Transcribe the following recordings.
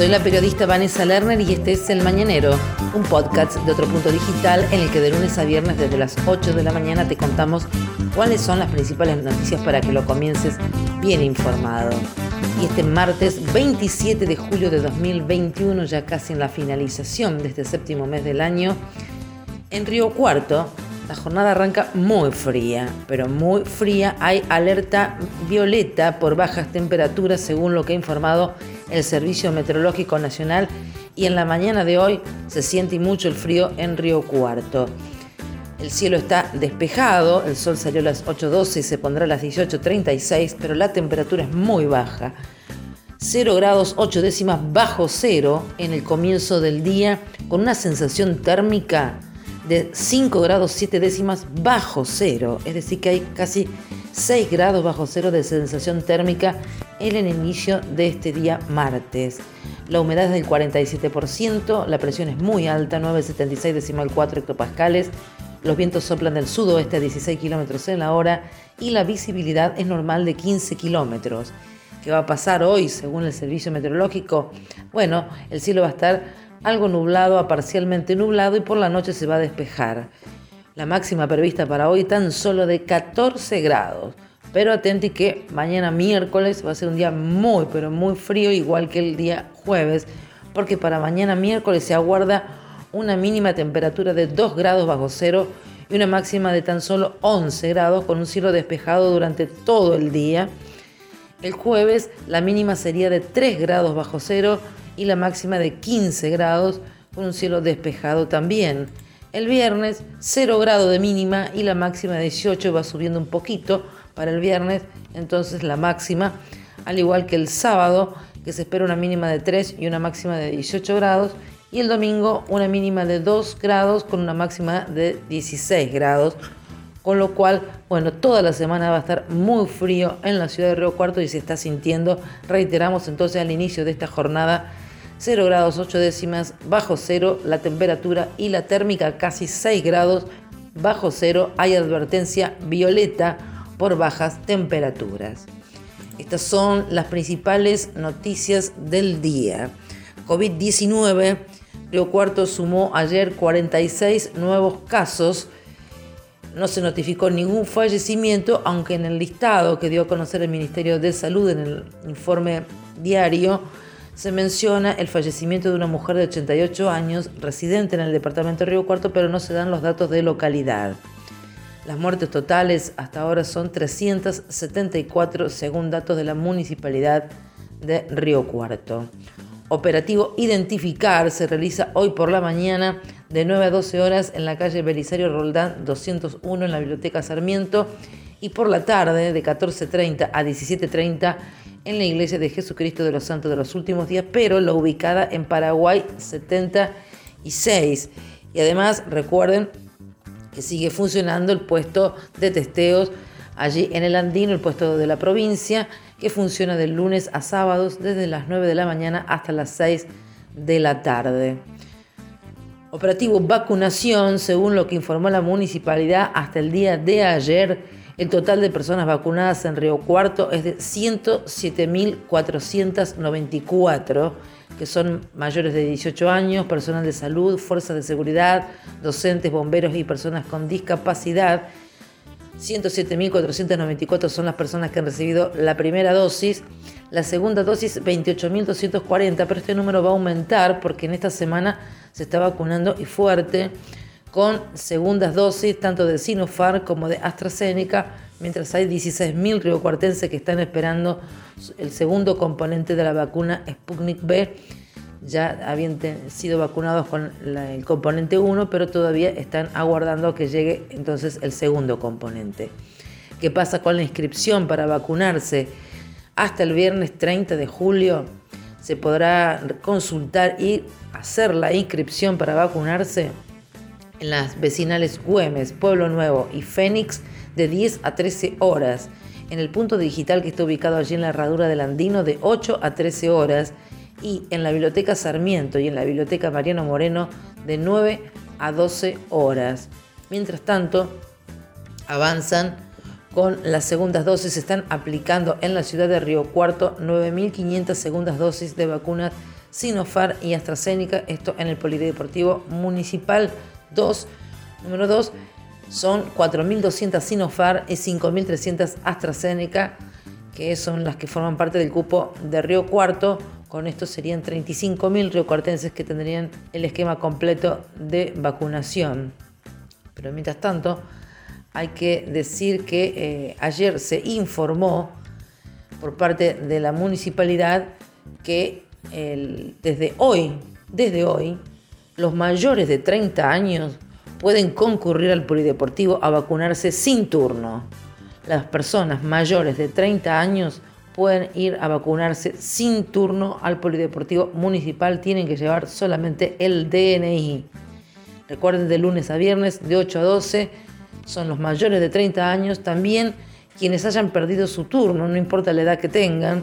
Soy la periodista Vanessa Lerner y este es El Mañanero, un podcast de otro punto digital en el que de lunes a viernes desde las 8 de la mañana te contamos cuáles son las principales noticias para que lo comiences bien informado. Y este martes 27 de julio de 2021, ya casi en la finalización de este séptimo mes del año, en Río Cuarto la jornada arranca muy fría, pero muy fría. Hay alerta violeta por bajas temperaturas según lo que ha informado el Servicio Meteorológico Nacional y en la mañana de hoy se siente mucho el frío en Río Cuarto. El cielo está despejado, el sol salió a las 8.12 y se pondrá a las 18.36, pero la temperatura es muy baja. 0 grados 8 décimas bajo cero en el comienzo del día, con una sensación térmica de 5 grados 7 décimas bajo cero, es decir, que hay casi 6 grados bajo cero de sensación térmica en el inicio de este día martes. La humedad es del 47%, la presión es muy alta, 9,76 decimal 4 hectopascales, los vientos soplan del sudoeste a 16 kilómetros en la hora y la visibilidad es normal de 15 kilómetros. ¿Qué va a pasar hoy según el servicio meteorológico? Bueno, el cielo va a estar algo nublado a parcialmente nublado y por la noche se va a despejar. La máxima prevista para hoy tan solo de 14 grados. Pero atenti que mañana miércoles va a ser un día muy, pero muy frío, igual que el día jueves, porque para mañana miércoles se aguarda una mínima temperatura de 2 grados bajo cero y una máxima de tan solo 11 grados con un cielo despejado durante todo el día. El jueves la mínima sería de 3 grados bajo cero y la máxima de 15 grados con un cielo despejado también. El viernes 0 grado de mínima y la máxima de 18 va subiendo un poquito para el viernes, entonces la máxima, al igual que el sábado, que se espera una mínima de 3 y una máxima de 18 grados, y el domingo una mínima de 2 grados con una máxima de 16 grados, con lo cual, bueno, toda la semana va a estar muy frío en la ciudad de Río Cuarto y se está sintiendo, reiteramos entonces al inicio de esta jornada, 0 grados 8 décimas bajo cero la temperatura y la térmica casi 6 grados bajo cero. Hay advertencia violeta por bajas temperaturas. Estas son las principales noticias del día. COVID-19, Río Cuarto sumó ayer 46 nuevos casos. No se notificó ningún fallecimiento, aunque en el listado que dio a conocer el Ministerio de Salud en el informe diario, se menciona el fallecimiento de una mujer de 88 años residente en el departamento de Río Cuarto, pero no se dan los datos de localidad. Las muertes totales hasta ahora son 374 según datos de la municipalidad de Río Cuarto. Operativo Identificar se realiza hoy por la mañana de 9 a 12 horas en la calle Belisario Roldán 201 en la Biblioteca Sarmiento y por la tarde de 14.30 a 17.30 en la Iglesia de Jesucristo de los Santos de los Últimos Días, pero la ubicada en Paraguay 76. Y además recuerden que sigue funcionando el puesto de testeos allí en el Andino, el puesto de la provincia, que funciona de lunes a sábados desde las 9 de la mañana hasta las 6 de la tarde. Operativo vacunación, según lo que informó la municipalidad hasta el día de ayer, el total de personas vacunadas en Río Cuarto es de 107.494, que son mayores de 18 años, personal de salud, fuerzas de seguridad, docentes, bomberos y personas con discapacidad. 107.494 son las personas que han recibido la primera dosis, la segunda dosis 28.240, pero este número va a aumentar porque en esta semana se está vacunando y fuerte con segundas dosis tanto de Sinopharm como de AstraZeneca, mientras hay 16.000 riocuartenses que están esperando el segundo componente de la vacuna Sputnik B. Ya habían sido vacunados con el componente 1, pero todavía están aguardando que llegue entonces el segundo componente. ¿Qué pasa con la inscripción para vacunarse? Hasta el viernes 30 de julio se podrá consultar y hacer la inscripción para vacunarse en las vecinales Güemes, Pueblo Nuevo y Fénix de 10 a 13 horas. En el punto digital que está ubicado allí en la herradura del Andino de 8 a 13 horas. Y en la biblioteca Sarmiento y en la biblioteca Mariano Moreno de 9 a 12 horas. Mientras tanto, avanzan con las segundas dosis. Se están aplicando en la ciudad de Río Cuarto 9.500 segundas dosis de vacunas Sinofar y AstraZeneca. Esto en el Polideportivo Municipal 2. Número 2 son 4.200 Sinofar y 5.300 AstraZeneca, que son las que forman parte del cupo de Río Cuarto. Con esto serían 35.000 riocuartenses que tendrían el esquema completo de vacunación. Pero mientras tanto, hay que decir que eh, ayer se informó por parte de la municipalidad que desde hoy, desde hoy, los mayores de 30 años pueden concurrir al polideportivo a vacunarse sin turno. Las personas mayores de 30 años pueden ir a vacunarse sin turno al polideportivo municipal, tienen que llevar solamente el DNI. Recuerden de lunes a viernes de 8 a 12 son los mayores de 30 años, también quienes hayan perdido su turno, no importa la edad que tengan,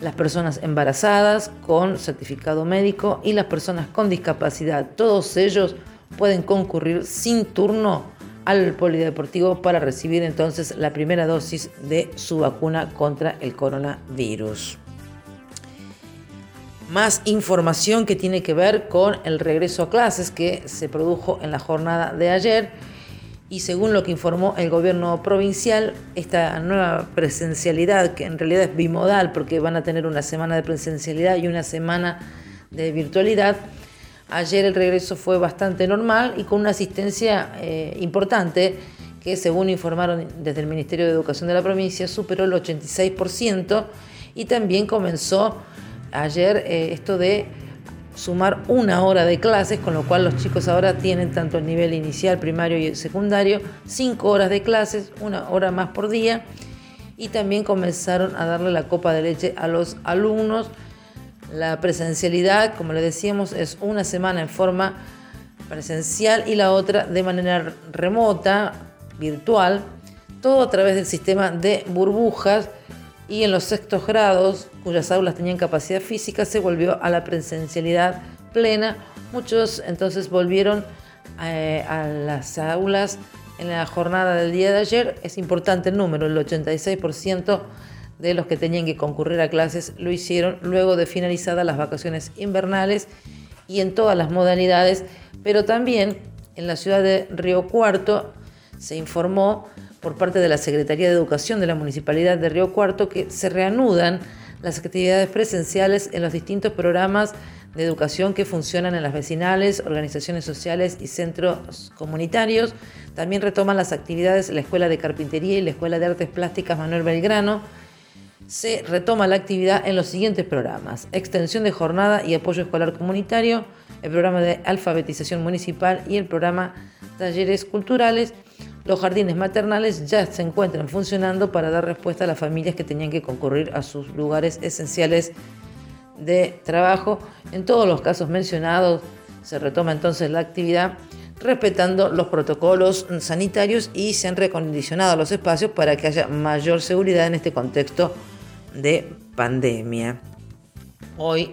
las personas embarazadas con certificado médico y las personas con discapacidad. Todos ellos pueden concurrir sin turno al polideportivo para recibir entonces la primera dosis de su vacuna contra el coronavirus. Más información que tiene que ver con el regreso a clases que se produjo en la jornada de ayer y según lo que informó el gobierno provincial, esta nueva presencialidad, que en realidad es bimodal porque van a tener una semana de presencialidad y una semana de virtualidad, ayer el regreso fue bastante normal y con una asistencia eh, importante que según informaron desde el Ministerio de Educación de la provincia superó el 86% y también comenzó ayer eh, esto de sumar una hora de clases, con lo cual los chicos ahora tienen tanto el nivel inicial, primario y secundario, cinco horas de clases, una hora más por día, y también comenzaron a darle la copa de leche a los alumnos. La presencialidad, como le decíamos, es una semana en forma presencial y la otra de manera remota, virtual, todo a través del sistema de burbujas y en los sextos grados, cuyas aulas tenían capacidad física, se volvió a la presencialidad plena. Muchos entonces volvieron eh, a las aulas en la jornada del día de ayer. Es importante el número, el 86% de los que tenían que concurrir a clases lo hicieron luego de finalizadas las vacaciones invernales y en todas las modalidades, pero también en la ciudad de Río Cuarto se informó por parte de la Secretaría de Educación de la Municipalidad de Río Cuarto que se reanudan las actividades presenciales en los distintos programas de educación que funcionan en las vecinales, organizaciones sociales y centros comunitarios. También retoman las actividades la Escuela de Carpintería y la Escuela de Artes Plásticas Manuel Belgrano. Se retoma la actividad en los siguientes programas. Extensión de jornada y apoyo escolar comunitario, el programa de alfabetización municipal y el programa talleres culturales. Los jardines maternales ya se encuentran funcionando para dar respuesta a las familias que tenían que concurrir a sus lugares esenciales de trabajo. En todos los casos mencionados se retoma entonces la actividad respetando los protocolos sanitarios y se han recondicionado los espacios para que haya mayor seguridad en este contexto de pandemia. Hoy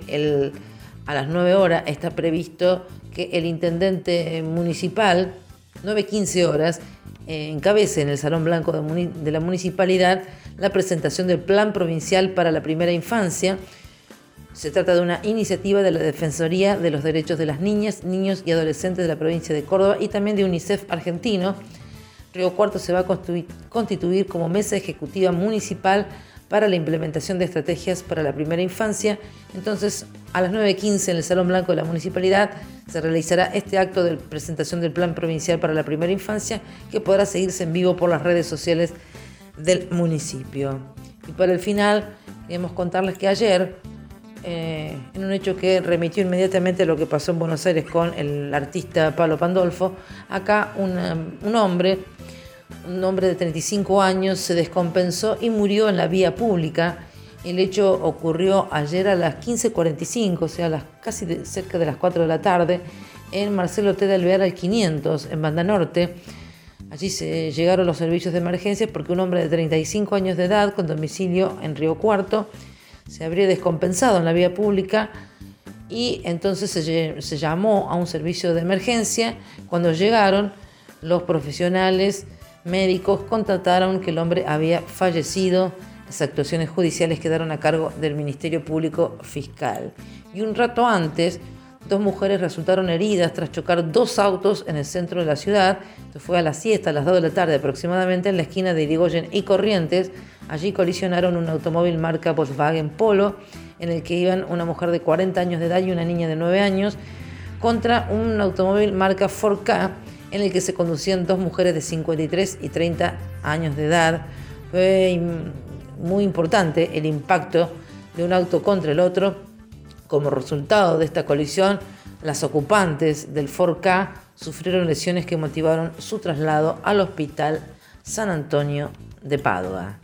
a las 9 horas está previsto que el intendente municipal, 9.15 horas, encabece en el Salón Blanco de la Municipalidad la presentación del Plan Provincial para la Primera Infancia. Se trata de una iniciativa de la Defensoría de los Derechos de las Niñas, Niños y Adolescentes de la provincia de Córdoba y también de UNICEF argentino. Río Cuarto se va a constituir como mesa ejecutiva municipal para la implementación de estrategias para la primera infancia. Entonces, a las 9.15 en el Salón Blanco de la Municipalidad se realizará este acto de presentación del Plan Provincial para la Primera Infancia que podrá seguirse en vivo por las redes sociales del municipio. Y para el final, queremos contarles que ayer, eh, en un hecho que remitió inmediatamente lo que pasó en Buenos Aires con el artista Pablo Pandolfo, acá un hombre un hombre de 35 años se descompensó y murió en la vía pública. El hecho ocurrió ayer a las 15.45, o sea, las, casi cerca de las 4 de la tarde, en Marcelo T. de Alvear al 500, en Banda Norte. Allí se llegaron los servicios de emergencia porque un hombre de 35 años de edad, con domicilio en Río Cuarto, se habría descompensado en la vía pública y entonces se, se llamó a un servicio de emergencia. Cuando llegaron, los profesionales médicos constataron que el hombre había fallecido. Las actuaciones judiciales quedaron a cargo del Ministerio Público Fiscal. Y un rato antes, dos mujeres resultaron heridas tras chocar dos autos en el centro de la ciudad. Esto fue a la siesta, a las 2 de la tarde aproximadamente, en la esquina de Irigoyen y Corrientes. Allí colisionaron un automóvil marca Volkswagen Polo, en el que iban una mujer de 40 años de edad y una niña de 9 años, contra un automóvil marca 4K, en el que se conducían dos mujeres de 53 y 30 años de edad. Fue muy importante el impacto de un auto contra el otro como resultado de esta colisión, las ocupantes del 4K sufrieron lesiones que motivaron su traslado al Hospital San Antonio de Padua.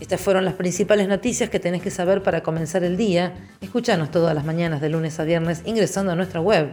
Estas fueron las principales noticias que tenés que saber para comenzar el día. Escúchanos todas las mañanas de lunes a viernes ingresando a nuestra web.